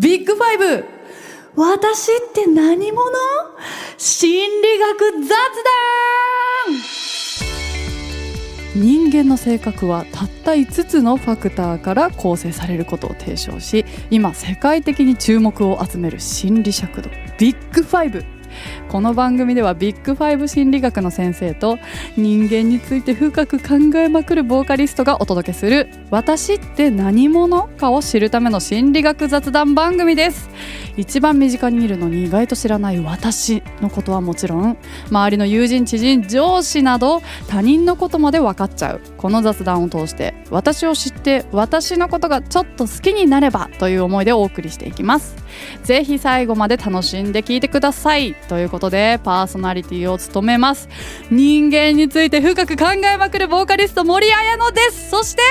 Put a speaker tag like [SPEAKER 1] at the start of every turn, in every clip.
[SPEAKER 1] ビッグファイブ。私って何者？心理学雑談。人間の性格はたった5つのファクターから構成されることを提唱し今世界的に注目を集める心理尺度。ビッグファイブ。この番組ではビッグファイブ心理学の先生と人間について深く考えまくるボーカリストがお届けする「私って何者?」かを知るための心理学雑談番組です。一番身近に見るのに意外と知らない私のことはもちろん周りの友人知人上司など他人のことまで分かっちゃう。この雑談を通して私を知って私のことがちょっと好きになればという思いでお送りしていきます。ぜひ最後まで楽しんで聞いてください。ということでパーソナリティを務めます。人間について深く考えまくるボーカリスト森彩乃です。そして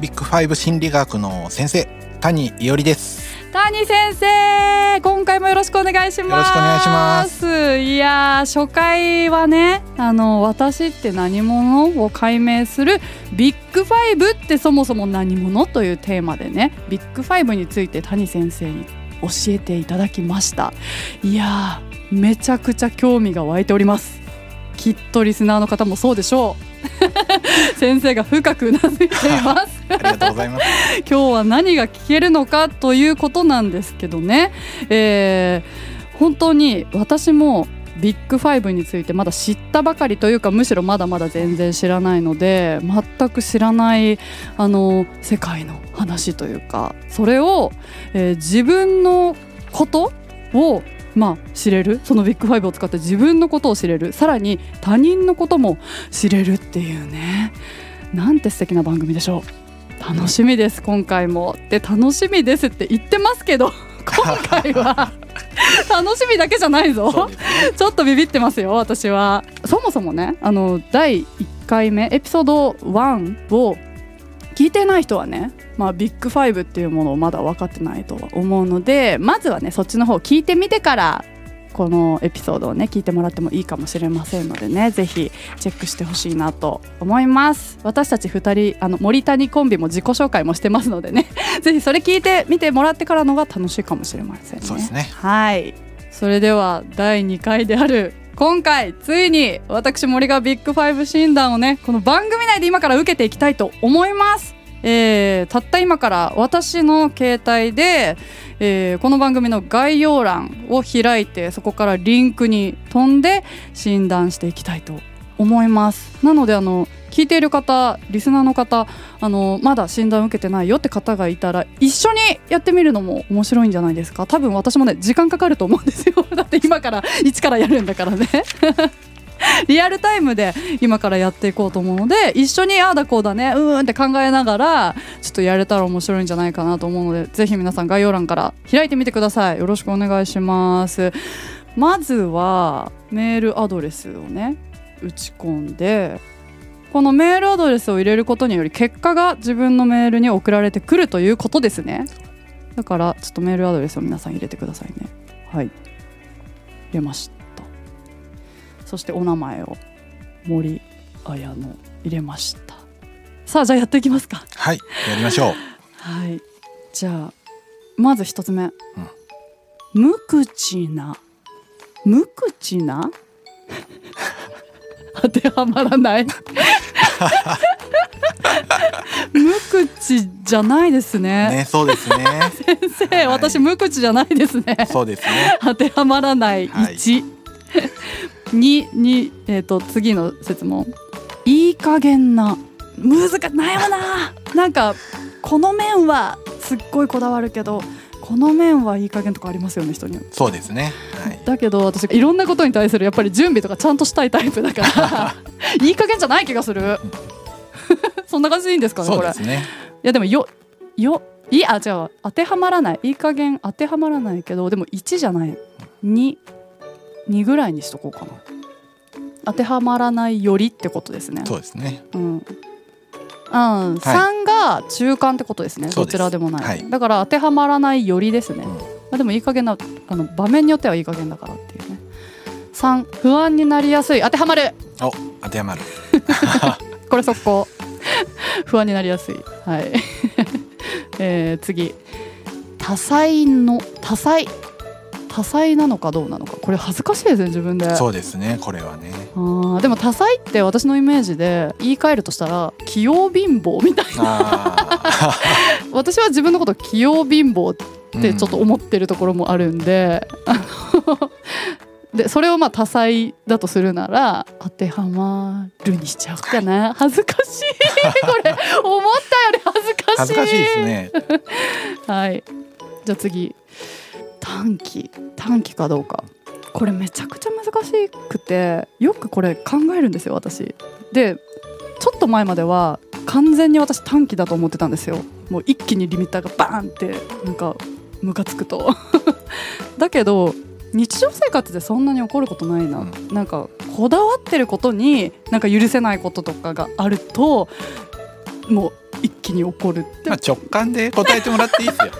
[SPEAKER 2] ビッグファイブ心理学の先生谷伊織です。
[SPEAKER 1] 谷先生今回もよろしくお願いします。
[SPEAKER 2] よろしくお願いします。
[SPEAKER 1] いや初回はねあの私って何者を解明するビッグファイブってそもそも何者というテーマでねビッグファイブについて谷先生に教えていただきました。いやめちゃくちゃ興味が湧いております。きっとリスナーの方もそうでしょう。先生が深くうなずいています。
[SPEAKER 2] ありがとうございます。
[SPEAKER 1] 今日は何が聞けるのかということなんですけどね、えー、本当に私もビッグファイブについてまだ知ったばかりというかむしろまだまだ全然知らないので全く知らないあの世界の話というかそれを、えー、自分のことをまあ、知れる。そのビッグファイブを使って自分のことを知れる。さらに他人のことも知れるっていうね。なんて素敵な番組でしょう。楽しみです今回も。で楽しみですって言ってますけど 今回は。楽しみだけじゃないぞ、ね、ちょっとビビってますよ私は。そもそもねあの第1回目エピソード1を聞いてない人はね、まあ、ビッグファイブっていうものをまだ分かってないと思うのでまずはねそっちの方聞いてみてからこのエピソードをね聞いてもらってもいいかもしれませんのでねぜひチェックしてほしいなと思います。私たち2人あの森谷コンビも自己紹介もしてますのでね ぜひそれ聞いてみてもらってからのが楽しいかもしれませんね。
[SPEAKER 2] そうですね。
[SPEAKER 1] はい。それでは第2回である今回ついに私森がビッグファイブ診断をねこの番組内で今から受けていきたいと思います。えー、たった今から私の携帯で、えー、この番組の概要欄を開いてそこからリンクに飛んで診断していきたいと思います。なのであの聞いている方リスナーの方あのまだ診断受けてないよって方がいたら一緒にやってみるのも面白いんじゃないですか。多分私もね時間かかると思うんですよ。だって今から一からやるんだからね。リアルタイムで今からやっていこうと思うので一緒にああだこうだねうーんって考えながらちょっとやれたら面白いんじゃないかなと思うのでぜひ皆さん概要欄から開いてみてください。よろしくお願いします。まずはメールアドレスをね打ち込んでこのメールアドレスを入れることにより結果が自分のメールに送られてくるということですね。だからちょっとメールアドレスを皆さん入れてくださいね。はい。入れました。そしてお名前を森綾乃入れました。さあじゃあやっていきますか。
[SPEAKER 2] はい。やりましょう。
[SPEAKER 1] はい。じゃあまず一つ目、うん、無口な。無口な？当てはまらない 無口じゃないですね。
[SPEAKER 2] ね、そうですね。
[SPEAKER 1] 先生、はい、私無口じゃないですね。
[SPEAKER 2] そうですね。
[SPEAKER 1] 当てはまらない一、二、二、えっ、ー、と、次の説問。いい加減な。難し悩むな。なんか、この面はすっごいこだわるけど。この面はいい加減とかありますよね人に
[SPEAKER 2] そうですね、
[SPEAKER 1] はい、だけど私いろんなことに対するやっぱり準備とかちゃんとしたいタイプだから いい加減じゃない気がする。そんな感じでいいんですかねこれ、ね、いやでもよよいいあ違う当てはまらない。いい加減当てはまらないけどでも1じゃない。22ぐらいにしとこうかな。当てはまらないよりってことですね。
[SPEAKER 2] そうですね。
[SPEAKER 1] うんうん、3が中間ってことですね、どちらでもない、はい、だから当てはまらないよりですね、うん、でもいい加減なあの場面によってはいい加減だからっていうね。3不安になりやすい。当てはまる。
[SPEAKER 2] お当てはまる。
[SPEAKER 1] これ速攻。不安になりやすい。はい。えー、次。多彩の多彩多彩なのかどうなのか。これ恥ずかしいですね自分で。
[SPEAKER 2] そうですねこれはね。
[SPEAKER 1] あーでも多彩って私のイメージで言い換えるとしたら器用貧乏みたいな。
[SPEAKER 2] あ
[SPEAKER 1] 私は自分のこと器用貧乏っ
[SPEAKER 2] ー
[SPEAKER 1] てちょっと思ってるところもあるんで、あ のでそれをまあ多彩だとするなら当てはまるにしちゃおうかな。恥ずかしい。これ思ったより恥ずかしい。
[SPEAKER 2] 恥ずかしいですね。
[SPEAKER 1] はい。じゃあ次短期短期かどうか。これめちゃくちゃ難しくてよくこれ考えるんですよ私。でちょっと前までは完全に私短期だと思ってたんですよ。もう一気にリミッターがバーンってなんかムカつくと。だけど日常生活でそんなに起こることないな、
[SPEAKER 2] うん。
[SPEAKER 1] なんかこだわってることになんか許せないこととかがあるともう一気に起こるって。
[SPEAKER 2] まあ直感で答えてもらっていいですよ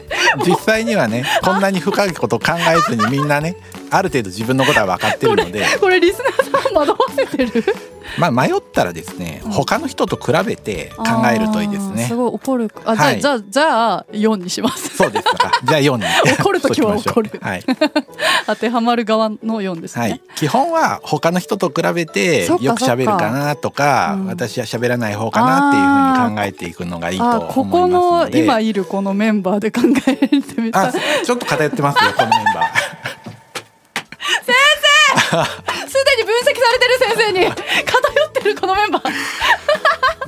[SPEAKER 2] 実際にはねこんなに深いこと考えずにみんなねある程度自分のことは分かってるので。
[SPEAKER 1] これリスナーさん惑わせてる？
[SPEAKER 2] まあ迷ったらですね
[SPEAKER 1] うん。
[SPEAKER 2] 他の人と比べて考えるといいですね。
[SPEAKER 1] すごい怒る。あ、
[SPEAKER 2] はい
[SPEAKER 1] じゃあじゃあじゃあ4にします。
[SPEAKER 2] そうですか。じゃあ4に。
[SPEAKER 1] 怒る時は
[SPEAKER 2] そうしましょう。
[SPEAKER 1] 怒る。
[SPEAKER 2] はい、
[SPEAKER 1] 当てはまる側の4ですね、
[SPEAKER 2] はい、基本は他の人と比べてよく喋るかなとか
[SPEAKER 1] うん。
[SPEAKER 2] 私は喋らない方かなっていうふうに考えていくのがいいと思います
[SPEAKER 1] の
[SPEAKER 2] ので
[SPEAKER 1] 今いるこのメンバーで考えてみた
[SPEAKER 2] ちょっと偏ってますよこのメンバー。
[SPEAKER 1] すでに分析されてる先生に偏ってるこのメンバー。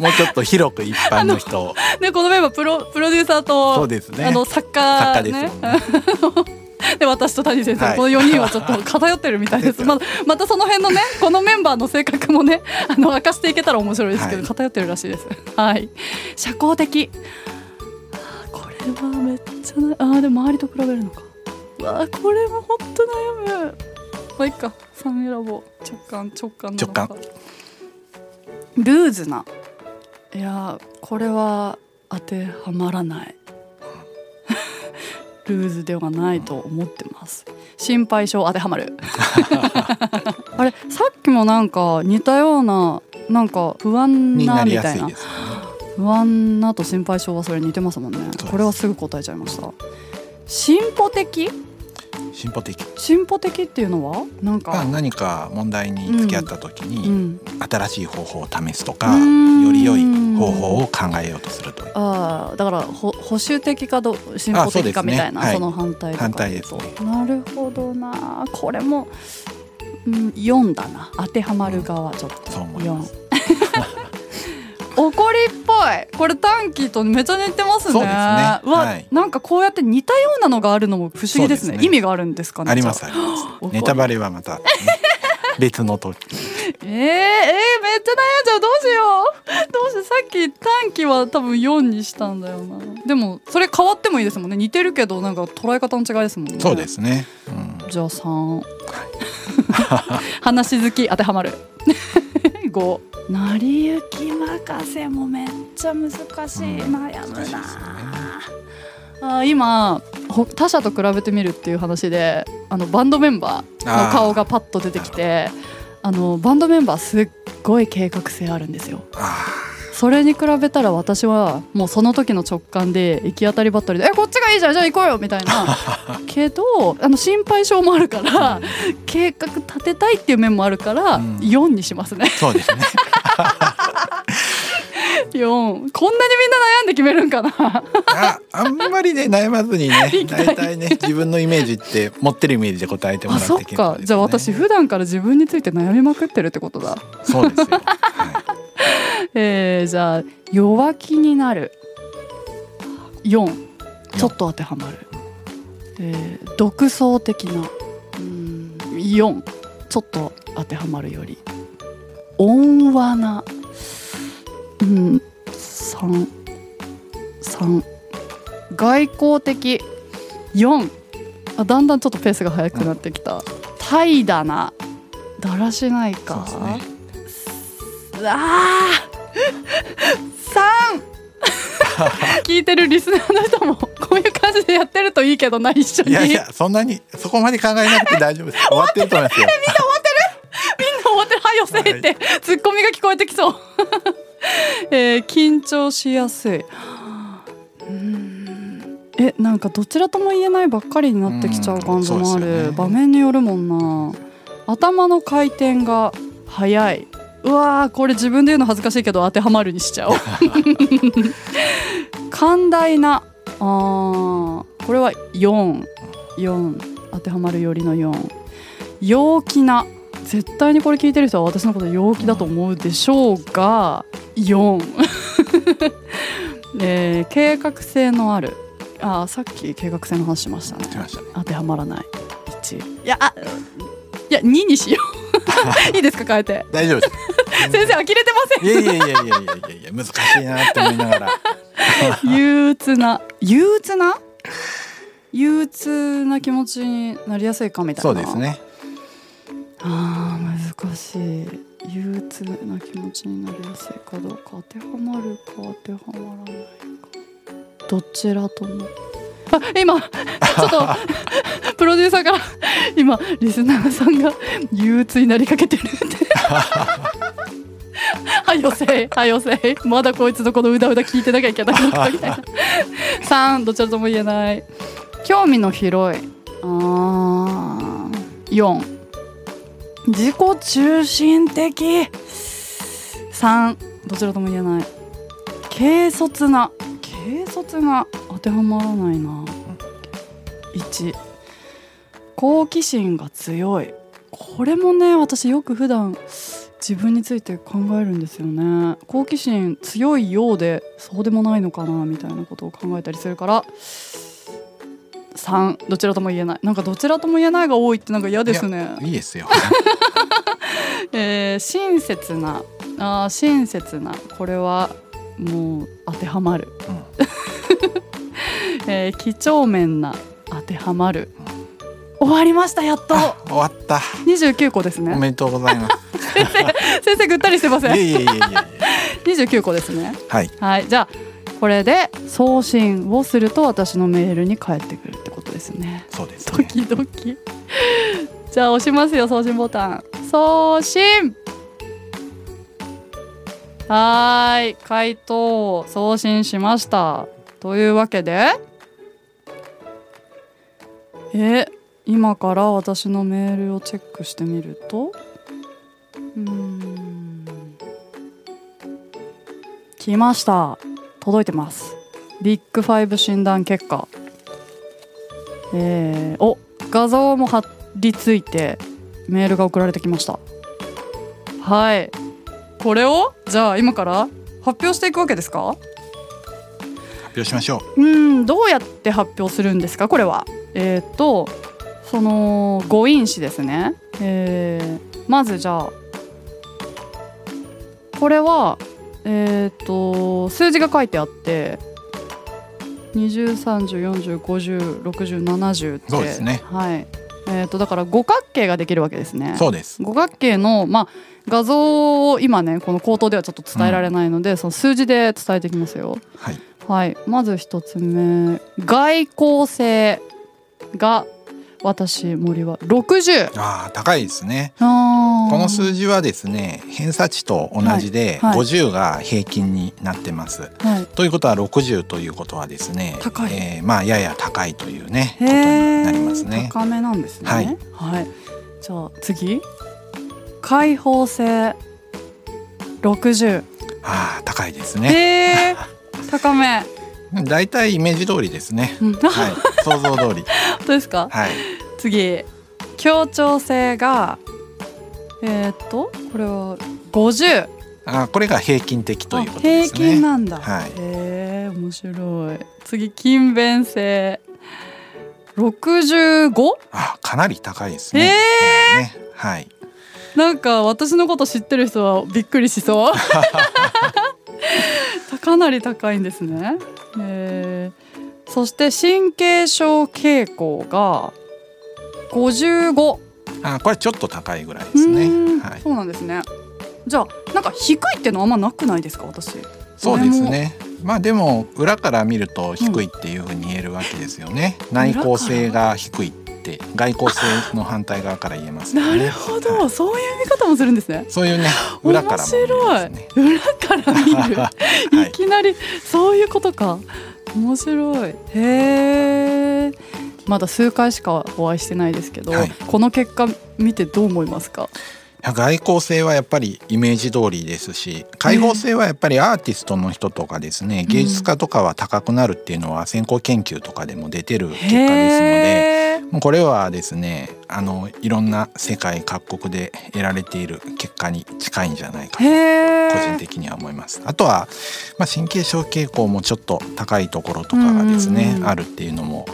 [SPEAKER 2] もうちょっと広く一般の人を。
[SPEAKER 1] でこのメンバープロプロデューサーと
[SPEAKER 2] そうですね。
[SPEAKER 1] あの作家
[SPEAKER 2] 作家で
[SPEAKER 1] で私と谷先生、
[SPEAKER 2] はい。
[SPEAKER 1] この4人はちょっと偏ってるみたいです、
[SPEAKER 2] 偏
[SPEAKER 1] ままたその辺のねこのメンバーの性格もね あの明かしていけたら面白いですけど、
[SPEAKER 2] はい。
[SPEAKER 1] 偏ってるらしいです。はい。社交的。これはめっちゃなあーでも周りと比べるのか。うわーこれも本当悩む。まあいいか3選ぼう直感直感
[SPEAKER 2] 直感。
[SPEAKER 1] ルーズな。いやーこれは当てはまらない。ルーズではないと思ってます。心配性当てはまる。あれさっきもなんか似たようななんか不安
[SPEAKER 2] にな
[SPEAKER 1] みたいな。不安なと心配性はそれ似てますもんね。
[SPEAKER 2] す。
[SPEAKER 1] これはすぐ答えちゃいました。進歩的？
[SPEAKER 2] 進歩的
[SPEAKER 1] 進歩的っていうのは？なん
[SPEAKER 2] まあ
[SPEAKER 1] か、
[SPEAKER 2] 何か問題に付き合った時
[SPEAKER 1] う
[SPEAKER 2] に
[SPEAKER 1] ん、
[SPEAKER 2] 新しい方法を試すとかより良い方法を考えようとすると
[SPEAKER 1] ああだからほ保守的かど進歩的かみたいなそ,、
[SPEAKER 2] はい。
[SPEAKER 1] の反対とか。
[SPEAKER 2] 反対ですね。
[SPEAKER 1] なるほどな。これも、うん、4だな。当てはまる側ちょっと、
[SPEAKER 2] そう思います
[SPEAKER 1] 怒りっぽい。これ短期とめちゃ似てますね。
[SPEAKER 2] そうですね。
[SPEAKER 1] わ、
[SPEAKER 2] はい。
[SPEAKER 1] なんかこうやって似たようなのがあるのも不思議ですね。
[SPEAKER 2] ね。
[SPEAKER 1] 意味があるんですかね
[SPEAKER 2] ありますあ。ります。ネタバレはまたね 別の時
[SPEAKER 1] えー、えー、めっちゃ悩んじゃうどうしよう。どうしよう。さっき短期は多分4にしたんだよな。でもそれ変わってもいいですもんね。似てるけどなんか捉え方の違いですもんね。
[SPEAKER 2] そうですね、うん、
[SPEAKER 1] じゃあ3話好き当てはまる。5成り行き任せもめっちゃ難しい、
[SPEAKER 2] うん
[SPEAKER 1] 悩む
[SPEAKER 2] 難しいですよね
[SPEAKER 1] な、あー今ほ他者と比べてみるっていう話であのバンドメンバーの顔がパッと出てきてあのバンドメンバーすっごい計画性あるんですよ。
[SPEAKER 2] あ
[SPEAKER 1] それに比べたら私はもうその時の直感で行き当たりばったりで「えこっちがいいじゃんじゃあ行こうよ」みたいな。けどあの心配性もあるから計画立てたいっていう面もあるから
[SPEAKER 2] うん。
[SPEAKER 1] 4にしますね。
[SPEAKER 2] ーそうですね。
[SPEAKER 1] 4こんなにみんな悩んで決めるんかな。
[SPEAKER 2] ああんまりね悩まずにね 大体ね自分のイメージって持ってるイメージで答えてもらって
[SPEAKER 1] あそっか。じゃあ私普段から自分について悩みまくってるってことだ。
[SPEAKER 2] そうですよ、はい
[SPEAKER 1] えー、じゃあ弱気になる。4ちょっと当てはまる、えー独創的な。うん4ちょっと当てはまるより。温和な。うん3 3外交的。4あだんだんちょっとペースが速くなってきた。怠惰な。だらしないか。
[SPEAKER 2] ね
[SPEAKER 1] あ三 聞いてるリスナーの人もこういう感じでやってるといいけどな一緒に。
[SPEAKER 2] いやいやそんなにそこまで考えなくて大丈夫です。終わってると思いますよ。
[SPEAKER 1] 終わってる？はよせいって、ツッコミが聞こえてきそう、えー緊張しやすい。うーん。えなんかどちらとも言えないばっかりになってきちゃう感じもある、
[SPEAKER 2] ね。
[SPEAKER 1] 場面によるもんな。頭の回転が速いうわーこれ自分で言うの恥ずかしいけど当てはまるにしちゃおう。寛大なあーこれは44当てはまるよりの4陽気な絶対にこれ聞いてる人は私のこと陽気だと思うでしょうが4、えー計画性のある。あーさっき計画性の話しましたね。
[SPEAKER 2] ね。
[SPEAKER 1] 当てはまらない。1いやあいや2にしよう。いいですか変えて。
[SPEAKER 2] 大丈夫です
[SPEAKER 1] 先生呆れてません？
[SPEAKER 2] いやいやいやいやいやいや難しいなって思いながら。
[SPEAKER 1] 憂鬱な憂鬱な？憂鬱な気持ちになりやすいかみたいな。
[SPEAKER 2] そうですね。
[SPEAKER 1] あー難しい。憂鬱な気持ちになりやすいかどうか当てはまるか当てはまらないか。どちらとも。あ今 ちょっとプロデューサーから今リスナーさんが憂鬱になりかけてるって はよせ。いはよせ。いまだこいつのこのうだうだ聞いてなきゃいけないのかみたいな。3どちらとも言えない。興味の広い。あー。4自己中心的。3どちらとも言えない。軽率な。軽率が当てはまらないな。1好奇心が強い。これもね私よく普段自分について考えるんですよね。好奇心強いようでそうでもないのかなみたいなことを考えたりするから。3どちらとも言えない。なんかどちらとも言えないが多いってなんか嫌ですね。
[SPEAKER 2] いいですよ。
[SPEAKER 1] えー親切な。あー親切な。これはもう当てはまる、えー、几帳面な。当てはまる終わりましたやっと。
[SPEAKER 2] あ終わった。
[SPEAKER 1] 29個です
[SPEAKER 2] お
[SPEAKER 1] ね
[SPEAKER 2] めでとうございます。
[SPEAKER 1] 先生ぐったりしてません？
[SPEAKER 2] いやいやいやいやいや
[SPEAKER 1] 29個ですね。
[SPEAKER 2] はい。
[SPEAKER 1] はいじゃあこれで送信をすると私のメールに返ってくるってことですね。ド
[SPEAKER 2] そうですね。
[SPEAKER 1] キドキ。じゃあ押しますよ送信ボタン。送信。はーい回答送信しました。というわけで。え今から私のメールをチェックしてみると？うーん。来ました。届いてます。ビッグファイブ診断結果。えー、お画像も貼り付いてメールが送られてきました。はい。これを？じゃあ今から？発表していくわけですか？
[SPEAKER 2] 発表しましょ
[SPEAKER 1] う。んどうやって発表するんですか？これは。えっ、とその誤因子ですね。えー。まずじゃあこれはえっ、と数字が書いてあって203040506070って
[SPEAKER 2] そうですね。
[SPEAKER 1] はい。えー、とだから五角形ができるわけですね。
[SPEAKER 2] うそうです。
[SPEAKER 1] 五角形の、まあ、画像を今ねこの口頭ではちょっと伝えられないので、その数字で伝えていきますよ。
[SPEAKER 2] はい。
[SPEAKER 1] はい、まず一つ目外交性が私森は。60
[SPEAKER 2] ああ高いですね。この数字はですね偏差値と同じで
[SPEAKER 1] はいはい。
[SPEAKER 2] 50が平均になってます、
[SPEAKER 1] はい。
[SPEAKER 2] ということは60ということはですね
[SPEAKER 1] 高い。
[SPEAKER 2] えーまあやや高いというねことになりますね。
[SPEAKER 1] 高めなんですね。
[SPEAKER 2] はい、
[SPEAKER 1] はい、じゃあ次。開放性60
[SPEAKER 2] ああ高いですね。
[SPEAKER 1] へえ高め、
[SPEAKER 2] だいたいイメージ通りですね。
[SPEAKER 1] うん、
[SPEAKER 2] はい。想像通り。
[SPEAKER 1] 本当ですか？
[SPEAKER 2] はい
[SPEAKER 1] 次協調性がえーっとこれは50
[SPEAKER 2] あーこれが平均的ということで
[SPEAKER 1] 平
[SPEAKER 2] すね。
[SPEAKER 1] 均なんだ、
[SPEAKER 2] はい。
[SPEAKER 1] へえ面白い。次勤勉性。65?
[SPEAKER 2] あーかなり高いですね。
[SPEAKER 1] へー。
[SPEAKER 2] ね。はい。
[SPEAKER 1] なんか私のこと知ってる人はびっくりしそう。かなり高いんですね、えー。そして神経症傾向が55
[SPEAKER 2] あーこれちょっと高いぐらいですね。はい。
[SPEAKER 1] そうなんですね。じゃあなんか低いってのはあんまなくないですか私。
[SPEAKER 2] そうですね。まあでも裏から見ると低いっていうふうに言えるわけですよね、内向性が低いって外向性の反対側から言えますよ
[SPEAKER 1] な
[SPEAKER 2] ね
[SPEAKER 1] るほど、
[SPEAKER 2] はい。
[SPEAKER 1] そういう見方もするんですね。
[SPEAKER 2] そういうね裏からも見えますね。
[SPEAKER 1] 裏から見る、
[SPEAKER 2] はい。
[SPEAKER 1] いきなりそういうことか。面白い。へえまだ数回しかお会いしてないですけど、
[SPEAKER 2] はい。
[SPEAKER 1] この結果見てどう思いますか？
[SPEAKER 2] 外交性はやっぱりイメージ通りですし開放性はやっぱりアーティストの人とかですね、芸術家とかは高くなるっていうのは先行研究とかでも出てる結果ですのでこれはですねあのいろんな世界各国で得られている結果に近いんじゃないかと
[SPEAKER 1] へ
[SPEAKER 2] 個人
[SPEAKER 1] ー
[SPEAKER 2] 的には思います。あとは、まあ、神経症傾向もちょっと高いところとかがですね、
[SPEAKER 1] うん。うんうん
[SPEAKER 2] あるっていうのも、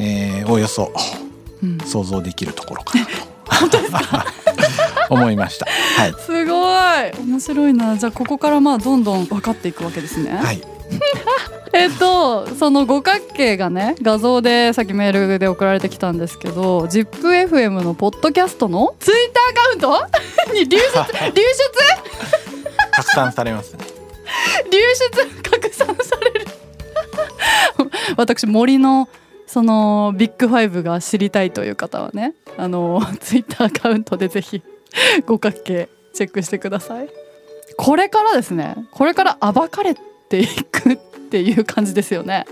[SPEAKER 2] えーおおよそ想像できるところかなと。思いました。はい、
[SPEAKER 1] すごい。面白いな。じゃあここからまあどんどん分かっていくわけですね、
[SPEAKER 2] はい、
[SPEAKER 1] えっとその五角形がね画像でさっきメールで送られてきたんですけど ZIPFM のポッドキャストのツイッターアカウント？に流出？流
[SPEAKER 2] 拡散されますね。
[SPEAKER 1] 出流出？拡散される。私森のそのビッグファイブが知りたいという方はねあの ツイッターアカウントでぜひ五角形チェックしてください。これからですねこれから暴かれていくっていう感じですよね、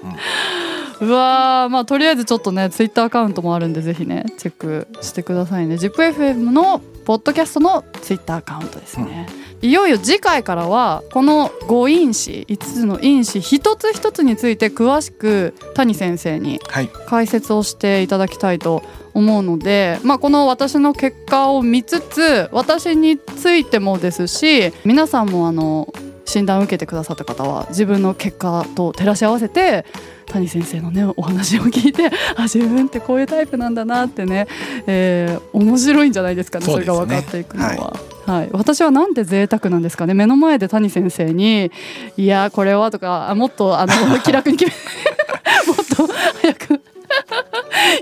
[SPEAKER 1] うわーまあとりあえずちょっとねツイッターアカウントもあるんでぜひねチェックしてくださいね。ZIPFM のポッドキャストのツイッターアカウントですね、いよいよ次回からはこの5因子5つの因子一つ一つについて詳しく谷先生に
[SPEAKER 2] はい、
[SPEAKER 1] 解説をしていただきたいと思うので、まあ、この私の結果を見つつ私についてもですし皆さんもあの診断を受けてくださった方は自分の結果と照らし合わせて谷先生のねお話を聞いてあ自分ってこういうタイプなんだなってね、えー面白いんじゃないですかねそれ
[SPEAKER 2] そうですね。
[SPEAKER 1] が分かっていくのは。はい、私はなんて贅沢なんですかね目の前で谷先生に「いやこれは」とかあもっとあの 気楽に決め もっと早く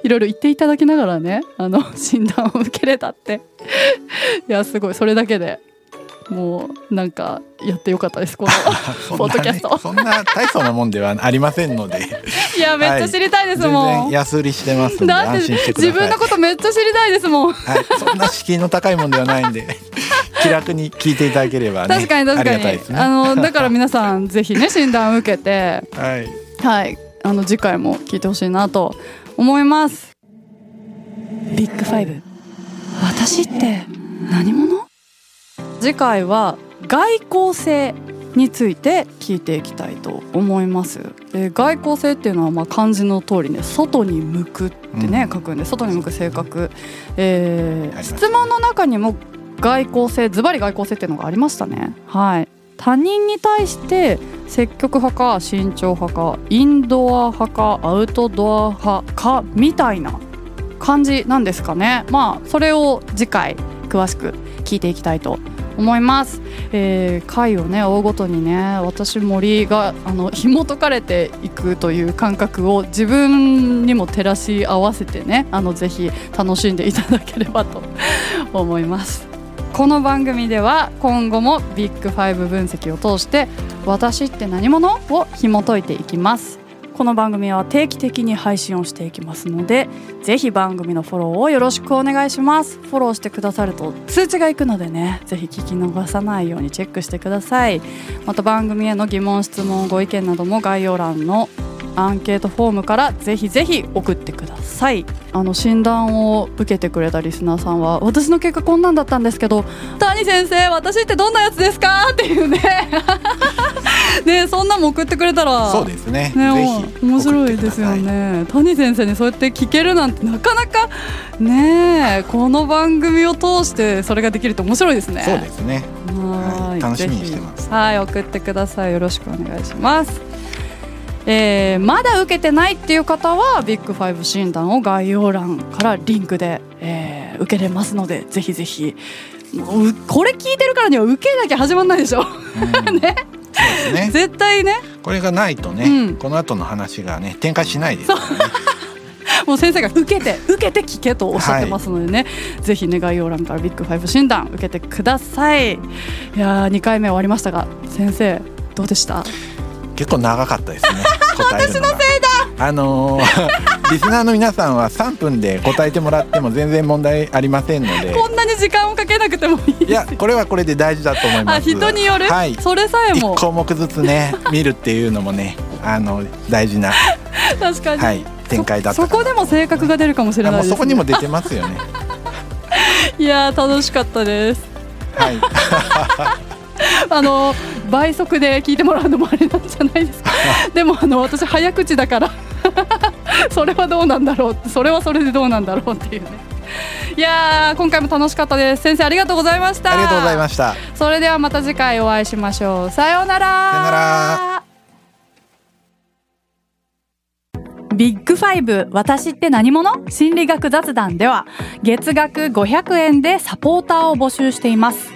[SPEAKER 1] いろいろ言っていただきながらねあの診断を受けれたって。いやすごい。それだけでもうなんかやってよかったですこの ポッドキャスト。
[SPEAKER 2] そんなねそんな大層なもんではありませんので。
[SPEAKER 1] いやめっちゃ知りたいです
[SPEAKER 2] 全
[SPEAKER 1] もん、
[SPEAKER 2] 然安売りしてますんで
[SPEAKER 1] だって
[SPEAKER 2] 安心してください。
[SPEAKER 1] 自分のことめっちゃ知りたいですもん
[SPEAKER 2] はい、そんな敷居の高いもんではないんで 気楽に聞いていただければね
[SPEAKER 1] 確かに確かに。
[SPEAKER 2] ありがたいですね。
[SPEAKER 1] あのだから皆さんぜひね診断を受けて
[SPEAKER 2] はい。
[SPEAKER 1] はい。あの次回も聞いてほしいなと思います。ビッグファイブ。私って何者？次回は外交性について聞いていきたいと思います。で外交性っていうのはまあ漢字の通りね外に向くってね、
[SPEAKER 2] うん。
[SPEAKER 1] 書くんで外に向く性格、えー質問の中にも外交性ズバリ外交性っていうのがありましたね。はい。他人に対して積極派か慎重派かインドア派かアウトドア派かみたいな感じなんですかね。まあそれを次回詳しく聞いていきたいと思います、えー回をね追うごとにね私森があの紐解かれていくという感覚を自分にも照らし合わせてねあのぜひ楽しんでいただければと 思います。この番組では今後もビッグファイブ分析を通して私って何者？を紐解いていきます。この番組は定期的に配信をしていきますのでぜひ番組のフォローをよろしくお願いします。フォローしてくださると通知がいくのでねぜひ聞き逃さないようにチェックしてください。また番組への疑問質問ご意見なども概要欄のアンケートフォームからぜひぜひ送ってください。あの診断を受けてくれたリスナーさんは私の結果こんなんだったんですけど谷先生私ってどんなやつですか？っていうね。ねそんなんも送ってくれたら
[SPEAKER 2] そうですね。
[SPEAKER 1] ね、
[SPEAKER 2] ぜひ
[SPEAKER 1] 面白いですよね。谷先生にそうやって聞けるなんてなかなかねこの番組を通してそれができると面白いですね。
[SPEAKER 2] そうですね。
[SPEAKER 1] は
[SPEAKER 2] はい。楽しみにしてます。
[SPEAKER 1] はい送ってください。よろしくお願いしますえーまだ受けてないっていう方はビッグファイブ診断を概要欄からリンクで、えー受けれますのでぜひぜひ。これ聞いてるからには受けなきゃ始まんないでしょ。
[SPEAKER 2] うん。
[SPEAKER 1] ね。
[SPEAKER 2] そうですね。
[SPEAKER 1] 絶対ね。
[SPEAKER 2] これがないとね、
[SPEAKER 1] うん。
[SPEAKER 2] この後の話がね展開しないですからね。
[SPEAKER 1] もう先生が受けて受けて聞けとおっしゃってますのでね、ぜひね概要欄からビッグファイブ診断受けてください。いやー2回目終わりましたが先生どうでした
[SPEAKER 2] 結構長かったですね 答えるのが。あのー リスナーの皆さんは3分で答えてもらっても全然問題ありませんので。
[SPEAKER 1] こんなに時間をかけなくてもいい
[SPEAKER 2] いやこれはこれで大事だと思います。
[SPEAKER 1] あ人による、
[SPEAKER 2] はい。
[SPEAKER 1] それさえ
[SPEAKER 2] 一
[SPEAKER 1] も
[SPEAKER 2] 項目ずつね 見るっていうのもねあの大事な
[SPEAKER 1] 確かに、
[SPEAKER 2] はい展開だった
[SPEAKER 1] そこでも性格が出るかもしれないです、ね、
[SPEAKER 2] そこにも出てますよね。
[SPEAKER 1] いや楽しかったです。
[SPEAKER 2] はい
[SPEAKER 1] あの倍速で聞いてもらうのもあれなんじゃないですか。でもあの私早口だから。それはどうなんだろう。それはそれでどうなんだろうっていうね。いや今回も楽しかったです。先生ありがとうございました。
[SPEAKER 2] ありがとうございました。
[SPEAKER 1] それではまた次回お会いしましょう。さようなら。
[SPEAKER 2] さようなら。
[SPEAKER 1] ビッグファイブ私って何者？心理学雑談では月額500円でサポーターを募集しています